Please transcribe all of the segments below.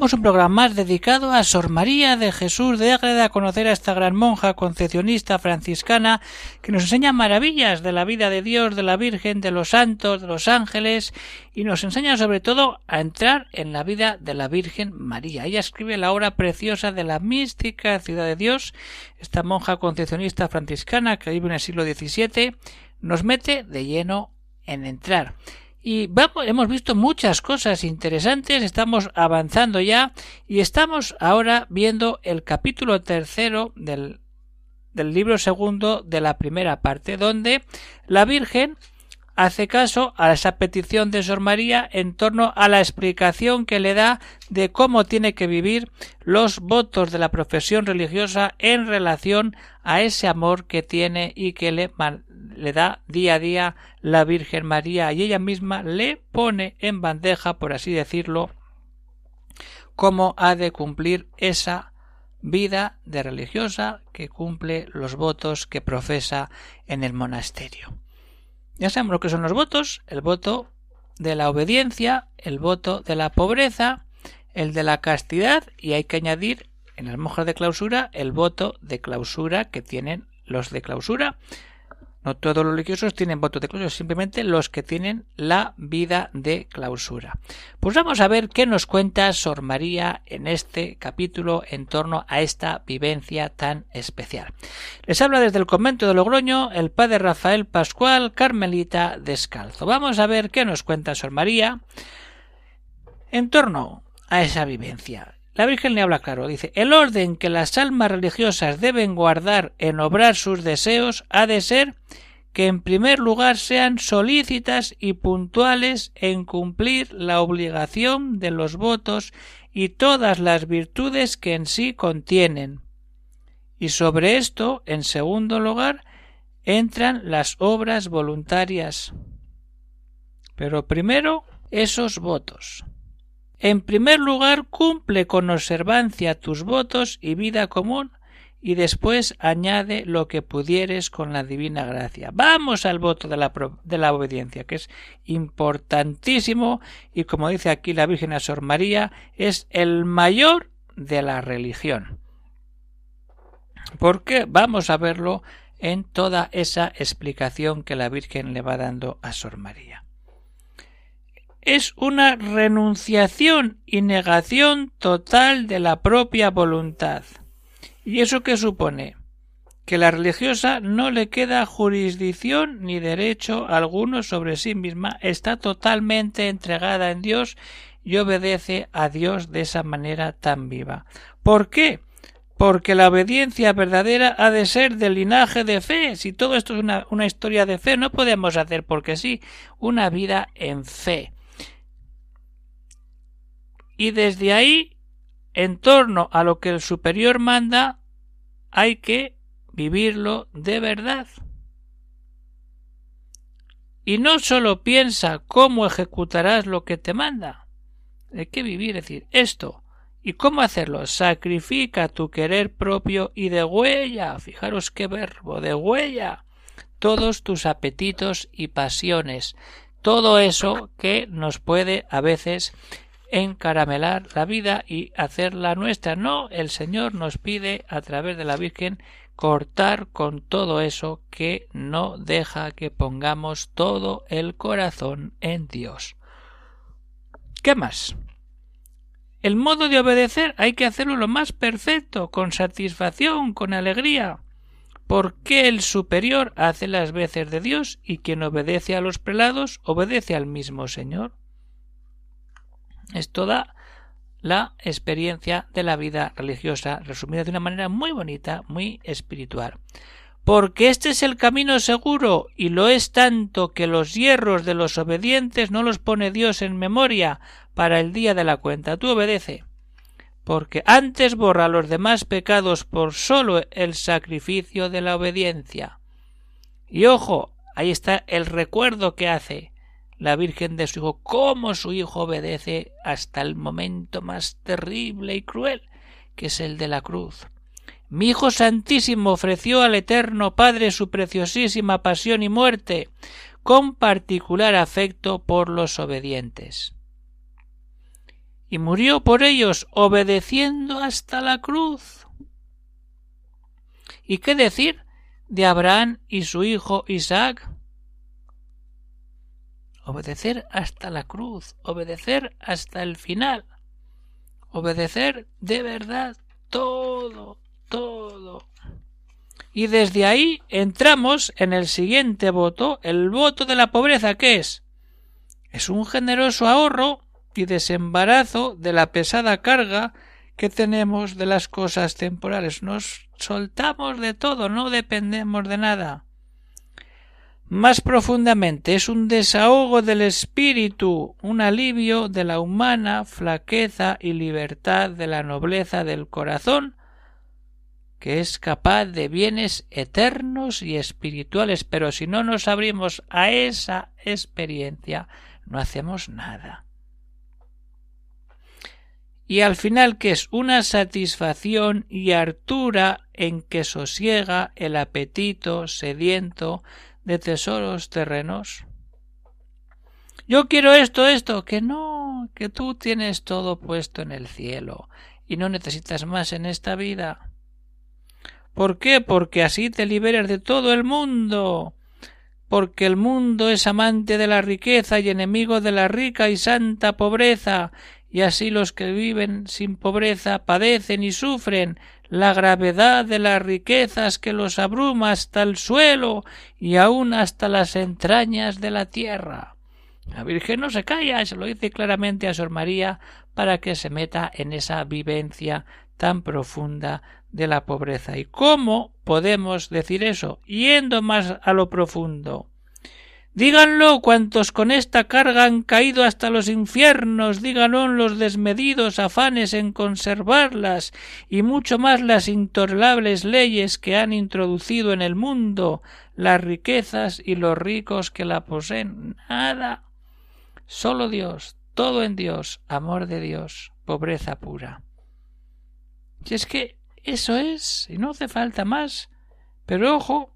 Un programa más dedicado a Sor María de Jesús de Ágreda, a conocer a esta gran monja concepcionista franciscana que nos enseña maravillas de la vida de Dios, de la Virgen, de los santos, de los ángeles y nos enseña sobre todo a entrar en la vida de la Virgen María. Ella escribe la obra preciosa de la mística ciudad de Dios. Esta monja concepcionista franciscana que vive en el siglo XVII nos mete de lleno en entrar. Y vamos, hemos visto muchas cosas interesantes, estamos avanzando ya y estamos ahora viendo el capítulo tercero del, del libro segundo de la primera parte, donde la Virgen hace caso a esa petición de Sor María en torno a la explicación que le da de cómo tiene que vivir los votos de la profesión religiosa en relación a ese amor que tiene y que le, le da día a día la Virgen María y ella misma le pone en bandeja, por así decirlo, cómo ha de cumplir esa vida de religiosa que cumple los votos que profesa en el monasterio. Ya sabemos lo que son los votos, el voto de la obediencia, el voto de la pobreza, el de la castidad y hay que añadir en las monjas de clausura el voto de clausura que tienen los de clausura no todos los religiosos tienen voto de clausura, simplemente los que tienen la vida de clausura. Pues vamos a ver qué nos cuenta Sor María en este capítulo en torno a esta vivencia tan especial. Les habla desde el convento de Logroño el padre Rafael Pascual, Carmelita Descalzo. Vamos a ver qué nos cuenta Sor María en torno a esa vivencia. La Virgen le habla claro, dice, el orden que las almas religiosas deben guardar en obrar sus deseos ha de ser que en primer lugar sean solícitas y puntuales en cumplir la obligación de los votos y todas las virtudes que en sí contienen. Y sobre esto, en segundo lugar, entran las obras voluntarias. Pero primero, esos votos. En primer lugar, cumple con observancia tus votos y vida común, y después añade lo que pudieres con la divina gracia. Vamos al voto de la, obediencia, que es importantísimo, y como dice aquí la Virgen a Sor María, es el mayor de la religión. Porque vamos a verlo en toda esa explicación que la Virgen le va dando a Sor María es una renunciación y negación total de la propia voluntad. ¿Y eso qué supone? Que la religiosa no le queda jurisdicción ni derecho alguno sobre sí misma, está totalmente entregada en Dios y obedece a Dios de esa manera tan viva. ¿Por qué? Porque la obediencia verdadera ha de ser del linaje de fe. Si todo esto es una, una historia de fe, no podemos hacer porque sí una vida en fe y desde ahí, en torno a lo que el superior manda, hay que vivirlo de verdad. Y no solo piensa cómo ejecutarás lo que te manda. Hay que vivir, es decir, esto. ¿Y cómo hacerlo? Sacrifica tu querer propio y de huella. Fijaros qué verbo, de huella. Todos tus apetitos y pasiones. Todo eso que nos puede a veces encaramelar la vida y hacerla nuestra. No, el Señor nos pide a través de la Virgen cortar con todo eso que no deja que pongamos todo el corazón en Dios. ¿Qué más? El modo de obedecer hay que hacerlo lo más perfecto, con satisfacción, con alegría. Porque el superior hace las veces de Dios y quien obedece a los prelados obedece al mismo Señor. Es toda la experiencia de la vida religiosa, resumida de una manera muy bonita, muy espiritual. Porque este es el camino seguro, y lo es tanto que los hierros de los obedientes no los pone Dios en memoria para el día de la cuenta. Tú obedece. porque antes borra los demás pecados por solo el sacrificio de la obediencia. Y ojo, ahí está el recuerdo que hace la Virgen de su Hijo, cómo su Hijo obedece hasta el momento más terrible y cruel, que es el de la cruz. Mi Hijo Santísimo ofreció al Eterno Padre su preciosísima pasión y muerte, con particular afecto por los obedientes. Y murió por ellos obedeciendo hasta la cruz. ¿Y qué decir de Abraham y su hijo Isaac? Obedecer hasta la cruz, obedecer hasta el final, obedecer de verdad todo, todo. Y desde ahí entramos en el siguiente voto, el voto de la pobreza, ¿qué es? Es un generoso ahorro y desembarazo de la pesada carga que tenemos de las cosas temporales. Nos soltamos de todo, no dependemos de nada. Más profundamente es un desahogo del espíritu, un alivio de la humana flaqueza y libertad de la nobleza del corazón, que es capaz de bienes eternos y espirituales, pero si no nos abrimos a esa experiencia, no hacemos nada. Y al final que es una satisfacción y hartura en que sosiega el apetito sediento de tesoros terrenos. Yo quiero esto, esto, que no, que tú tienes todo puesto en el cielo y no necesitas más en esta vida. ¿Por qué? Porque así te liberas de todo el mundo. Porque el mundo es amante de la riqueza y enemigo de la rica y santa pobreza, y así los que viven sin pobreza padecen y sufren la gravedad de las riquezas que los abruma hasta el suelo y aun hasta las entrañas de la tierra. La Virgen no se calla, se lo dice claramente a Sor María para que se meta en esa vivencia tan profunda de la pobreza. ¿Y cómo podemos decir eso? Yendo más a lo profundo. Díganlo cuantos con esta carga han caído hasta los infiernos, díganlo los desmedidos afanes en conservarlas, y mucho más las intolerables leyes que han introducido en el mundo, las riquezas y los ricos que la poseen. Nada. Solo Dios, todo en Dios, amor de Dios, pobreza pura. Si es que eso es, y no hace falta más. Pero ojo,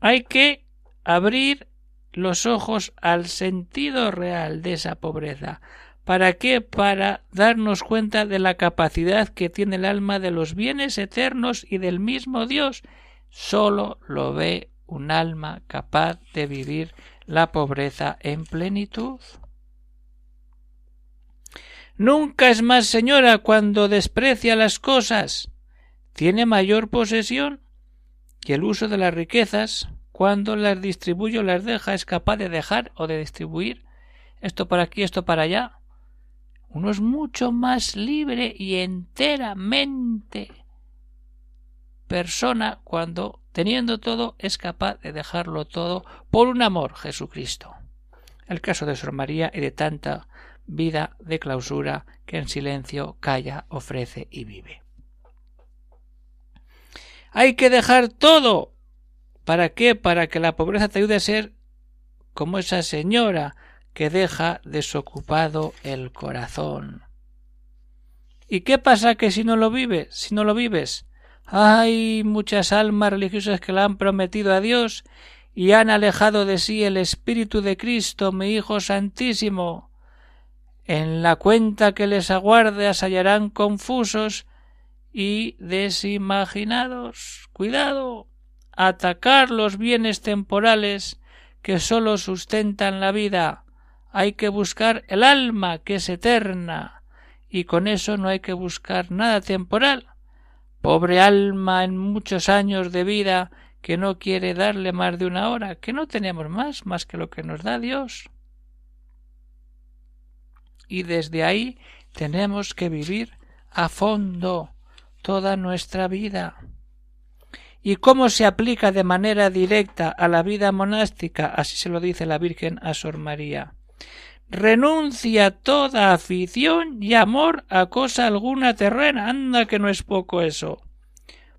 hay que abrir los ojos al sentido real de esa pobreza. ¿Para qué? Para darnos cuenta de la capacidad que tiene el alma de los bienes eternos y del mismo Dios. Sólo lo ve un alma capaz de vivir la pobreza en plenitud. Nunca es más señora cuando desprecia las cosas. Tiene mayor posesión y el uso de las riquezas, cuando las distribuye o las deja, es capaz de dejar o de distribuir esto para aquí, esto para allá. Uno es mucho más libre y enteramente persona cuando, teniendo todo, es capaz de dejarlo todo por un amor Jesucristo. El caso de Sor María y de tanta vida de clausura que en silencio calla, ofrece y vive. Hay que dejar todo. ¿Para qué? Para que la pobreza te ayude a ser como esa señora que deja desocupado el corazón. ¿Y qué pasa que si no lo vives? Si no lo vives, hay muchas almas religiosas que la han prometido a Dios y han alejado de sí el Espíritu de Cristo, mi Hijo Santísimo, en la cuenta que les aguarde hallarán confusos y desimaginados. Cuidado. Atacar los bienes temporales que sólo sustentan la vida. Hay que buscar el alma que es eterna. Y con eso no hay que buscar nada temporal. Pobre alma en muchos años de vida que no quiere darle más de una hora, que no tenemos más más que lo que nos da Dios y desde ahí tenemos que vivir a fondo toda nuestra vida. ¿Y cómo se aplica de manera directa a la vida monástica? Así se lo dice la Virgen a Sor María. renuncia toda afición y amor a cosa alguna terrena. Anda que no es poco eso.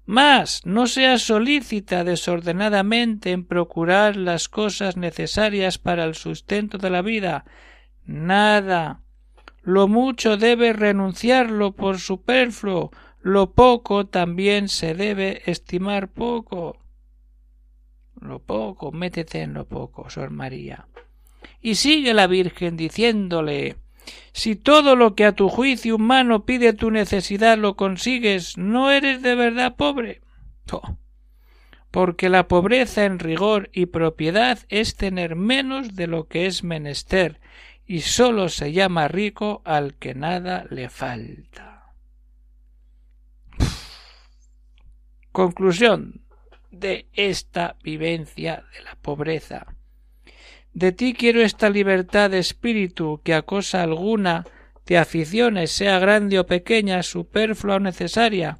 Más, no seas solícita desordenadamente en procurar las cosas necesarias para el sustento de la vida. Nada. Lo mucho debe renunciarlo por superfluo, lo poco también se debe estimar poco. Lo poco, métete en lo poco, Sor María. Y sigue la Virgen diciéndole si todo lo que a tu juicio humano pide tu necesidad lo consigues, ¿no eres de verdad pobre? Porque la pobreza en rigor y propiedad es tener menos de lo que es menester, y sólo se llama rico al que nada le falta. Conclusión de esta vivencia de la pobreza. De ti quiero esta libertad de espíritu que a cosa alguna te aficiones, sea grande o pequeña, superflua o necesaria.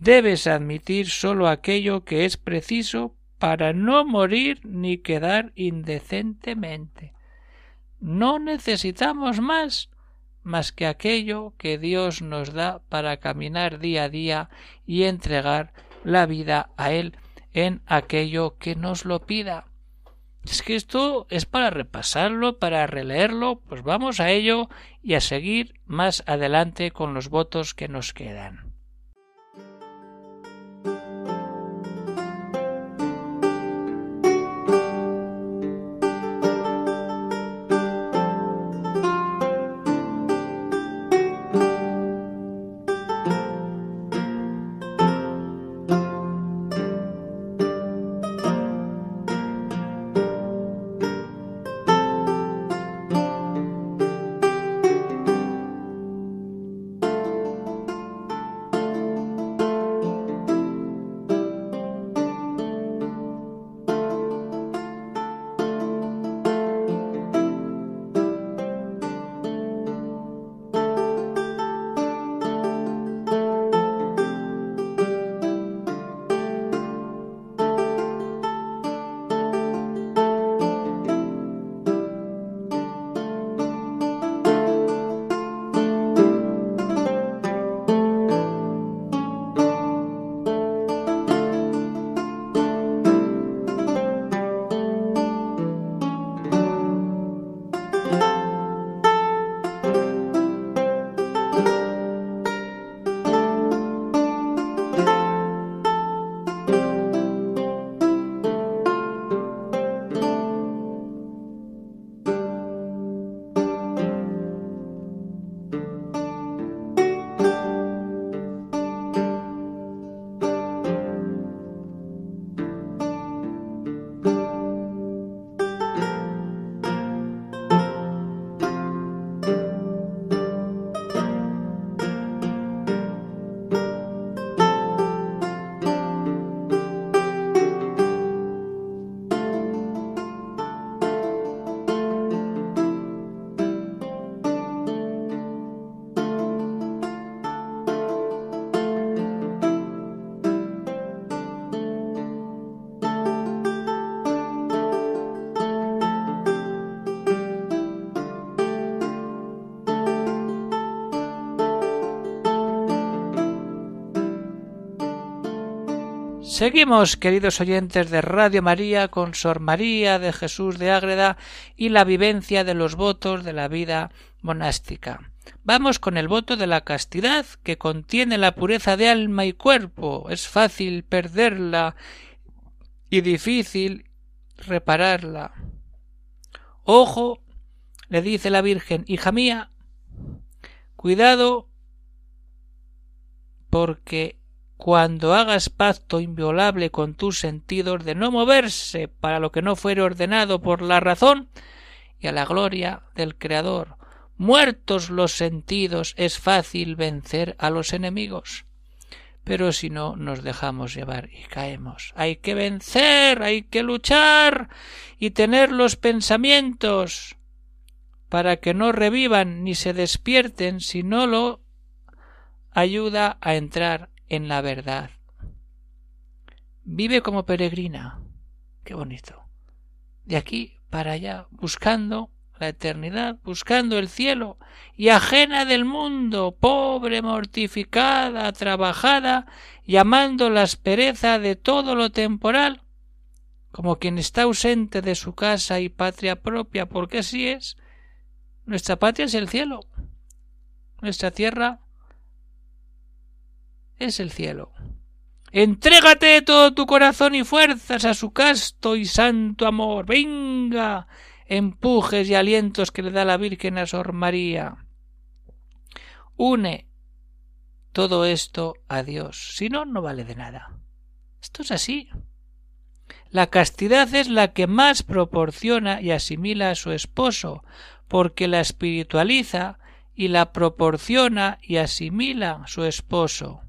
Debes admitir sólo aquello que es preciso para no morir ni quedar indecentemente. No necesitamos más más que aquello que Dios nos da para caminar día a día y entregar la vida a Él en aquello que nos lo pida. Es que esto es para repasarlo, para releerlo, pues vamos a ello y a seguir más adelante con los votos que nos quedan. Seguimos, queridos oyentes de Radio María, con Sor María de Jesús de Ágreda y la vivencia de los votos de la vida monástica. Vamos con el voto de la castidad, que contiene la pureza de alma y cuerpo. Es fácil perderla y difícil repararla. Ojo, le dice la Virgen, hija mía, cuidado porque cuando hagas pacto inviolable con tus sentidos de no moverse para lo que no fuere ordenado por la razón y a la gloria del Creador. Muertos los sentidos es fácil vencer a los enemigos. Pero si no nos dejamos llevar y caemos. Hay que vencer, hay que luchar y tener los pensamientos para que no revivan ni se despierten si no lo ayuda a entrar en la verdad. Vive como peregrina. Qué bonito. De aquí para allá, buscando la eternidad, buscando el cielo, y ajena del mundo, pobre, mortificada, trabajada, llamando la aspereza de todo lo temporal, como quien está ausente de su casa y patria propia, porque así es. Nuestra patria es el cielo. Nuestra tierra es el cielo. Entrégate todo tu corazón y fuerzas a su casto y santo amor. Venga, empujes y alientos que le da la Virgen a Sor María. Une todo esto a Dios, si no, no vale de nada. Esto es así. La castidad es la que más proporciona y asimila a su esposo, porque la espiritualiza y la proporciona y asimila su esposo.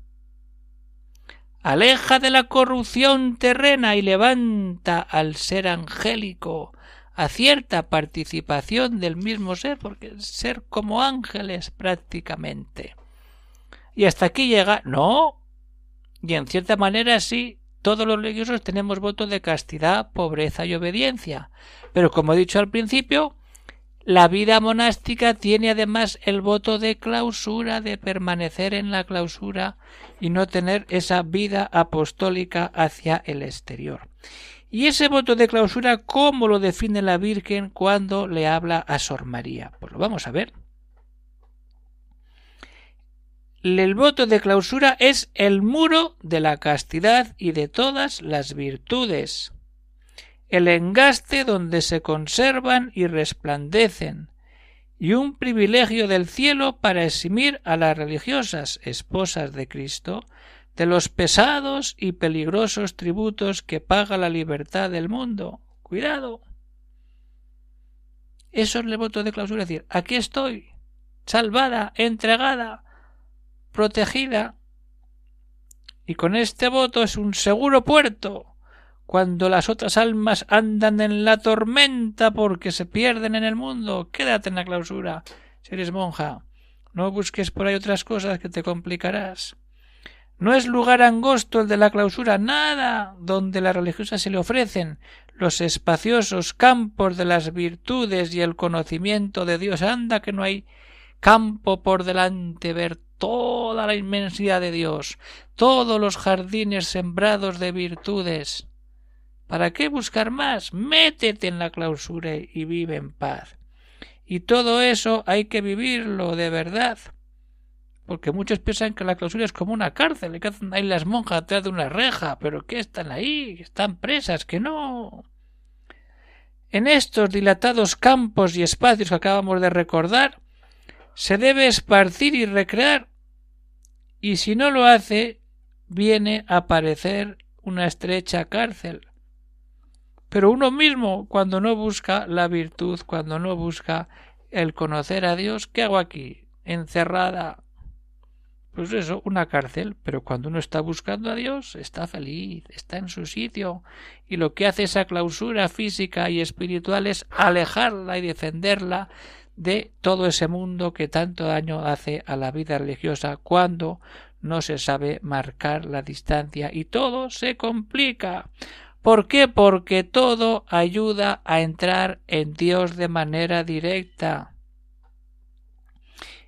Aleja de la corrupción terrena y levanta al ser angélico a cierta participación del mismo ser, porque ser como ángeles prácticamente. Y hasta aquí llega, no, y en cierta manera sí, todos los religiosos tenemos votos de castidad, pobreza y obediencia. Pero como he dicho al principio, la vida monástica tiene además el voto de clausura, de permanecer en la clausura y no tener esa vida apostólica hacia el exterior. Y ese voto de clausura, ¿cómo lo define la Virgen cuando le habla a Sor María? Pues lo vamos a ver. El voto de clausura es el muro de la castidad y de todas las virtudes, el engaste donde se conservan y resplandecen, y un privilegio del cielo para eximir a las religiosas esposas de Cristo de los pesados y peligrosos tributos que paga la libertad del mundo. Cuidado. Eso es el voto de clausura, es decir, aquí estoy, salvada, entregada, protegida. Y con este voto es un seguro puerto cuando las otras almas andan en la tormenta porque se pierden en el mundo. Quédate en la clausura, si eres monja. No busques por ahí otras cosas que te complicarás. No es lugar angosto el de la clausura, nada donde la religiosa se le ofrecen los espaciosos campos de las virtudes y el conocimiento de Dios. Anda que no hay campo por delante, ver toda la inmensidad de Dios, todos los jardines sembrados de virtudes. ¿Para qué buscar más? Métete en la clausura y vive en paz. Y todo eso hay que vivirlo de verdad. Porque muchos piensan que la clausura es como una cárcel, que hacen ahí las monjas detrás de una reja, pero que están ahí, están presas, que no. En estos dilatados campos y espacios que acabamos de recordar, se debe esparcir y recrear, y si no lo hace, viene a parecer una estrecha cárcel. Pero uno mismo, cuando no busca la virtud, cuando no busca el conocer a Dios, ¿qué hago aquí? Encerrada. Pues eso, una cárcel, pero cuando uno está buscando a Dios, está feliz, está en su sitio, y lo que hace esa clausura física y espiritual es alejarla y defenderla de todo ese mundo que tanto daño hace a la vida religiosa cuando no se sabe marcar la distancia y todo se complica. ¿Por qué? Porque todo ayuda a entrar en Dios de manera directa.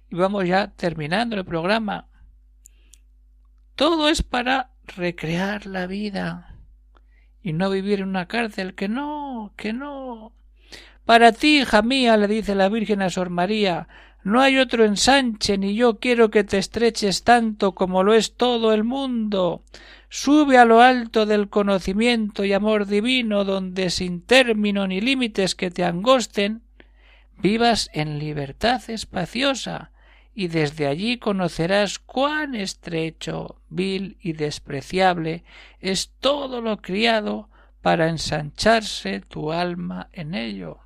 Y vamos ya terminando el programa. Todo es para recrear la vida y no vivir en una cárcel. Que no, que no. Para ti, hija mía, le dice la Virgen a Sor María, no hay otro ensanche, ni yo quiero que te estreches tanto como lo es todo el mundo. Sube a lo alto del conocimiento y amor divino, donde sin término ni límites que te angosten, vivas en libertad espaciosa, y desde allí conocerás cuán estrecho, vil y despreciable es todo lo criado para ensancharse tu alma en ello.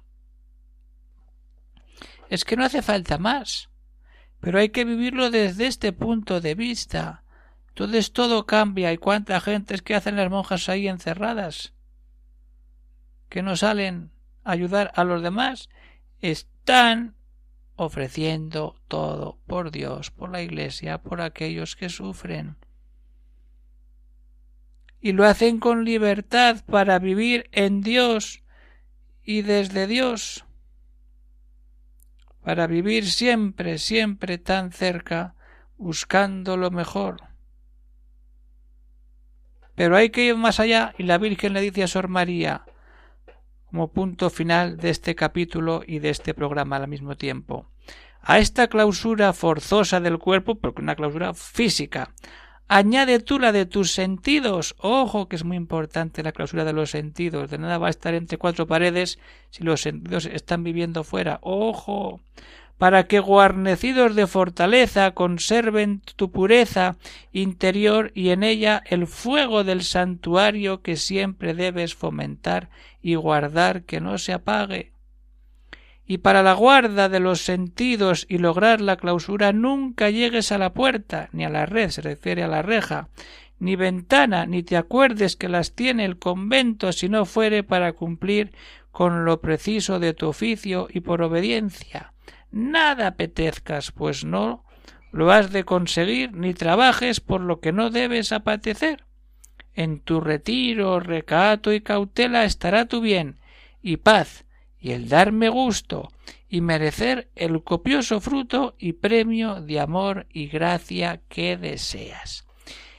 Es que no hace falta más. Pero hay que vivirlo desde este punto de vista. Entonces todo cambia. ¿Y cuánta gente es que hacen las monjas ahí encerradas? Que no salen a ayudar a los demás. Están ofreciendo todo por Dios, por la Iglesia, por aquellos que sufren. Y lo hacen con libertad para vivir en Dios y desde Dios. Para vivir siempre, siempre tan cerca, buscando lo mejor. Pero hay que ir más allá y la Virgen le dice a Sor María, como punto final de este capítulo y de este programa al mismo tiempo, a esta clausura forzosa del cuerpo, porque una clausura física, añade tú la de tus sentidos. Ojo, que es muy importante la clausura de los sentidos. De nada va a estar entre cuatro paredes si los sentidos están viviendo fuera. Ojo para que guarnecidos de fortaleza conserven tu pureza interior y en ella el fuego del santuario que siempre debes fomentar y guardar que no se apague. Y para la guarda de los sentidos y lograr la clausura nunca llegues a la puerta, ni a la red, se refiere a la reja, ni ventana, ni te acuerdes que las tiene el convento si no fuere para cumplir con lo preciso de tu oficio y por obediencia nada apetezcas, pues no lo has de conseguir, ni trabajes por lo que no debes apetecer. En tu retiro, recato y cautela estará tu bien, y paz, y el darme gusto, y merecer el copioso fruto y premio de amor y gracia que deseas.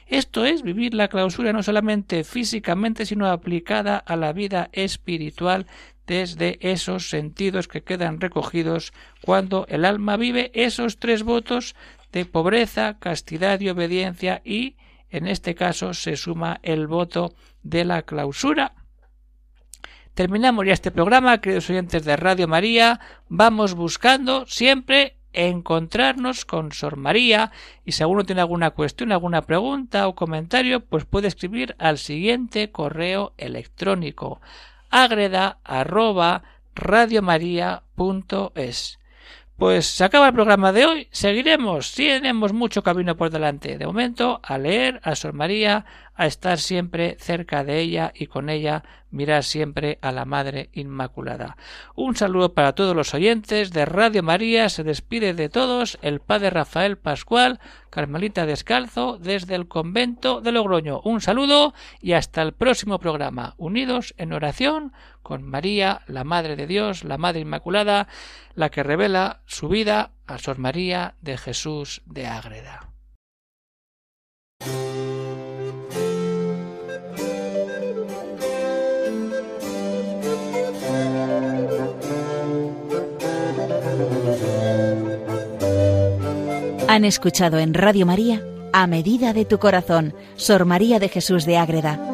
Esto es vivir la clausura no solamente físicamente, sino aplicada a la vida espiritual desde esos sentidos que quedan recogidos cuando el alma vive esos tres votos de pobreza, castidad y obediencia y en este caso se suma el voto de la clausura. Terminamos ya este programa, queridos oyentes de Radio María. Vamos buscando siempre encontrarnos con Sor María y si alguno tiene alguna cuestión, alguna pregunta o comentario, pues puede escribir al siguiente correo electrónico agreda arroba. Pues se acaba el programa de hoy. Seguiremos. Tenemos mucho camino por delante. De momento, a leer a Sor María, a estar siempre cerca de ella y con ella mirar siempre a la Madre Inmaculada. Un saludo para todos los oyentes de Radio María. Se despide de todos el Padre Rafael Pascual, Carmelita Descalzo, desde el convento de Logroño. Un saludo y hasta el próximo programa. Unidos en oración con María, la Madre de Dios, la Madre Inmaculada, la que revela su vida a Sor María de Jesús de Ágreda. Han escuchado en Radio María A Medida de tu Corazón, Sor María de Jesús de Ágreda,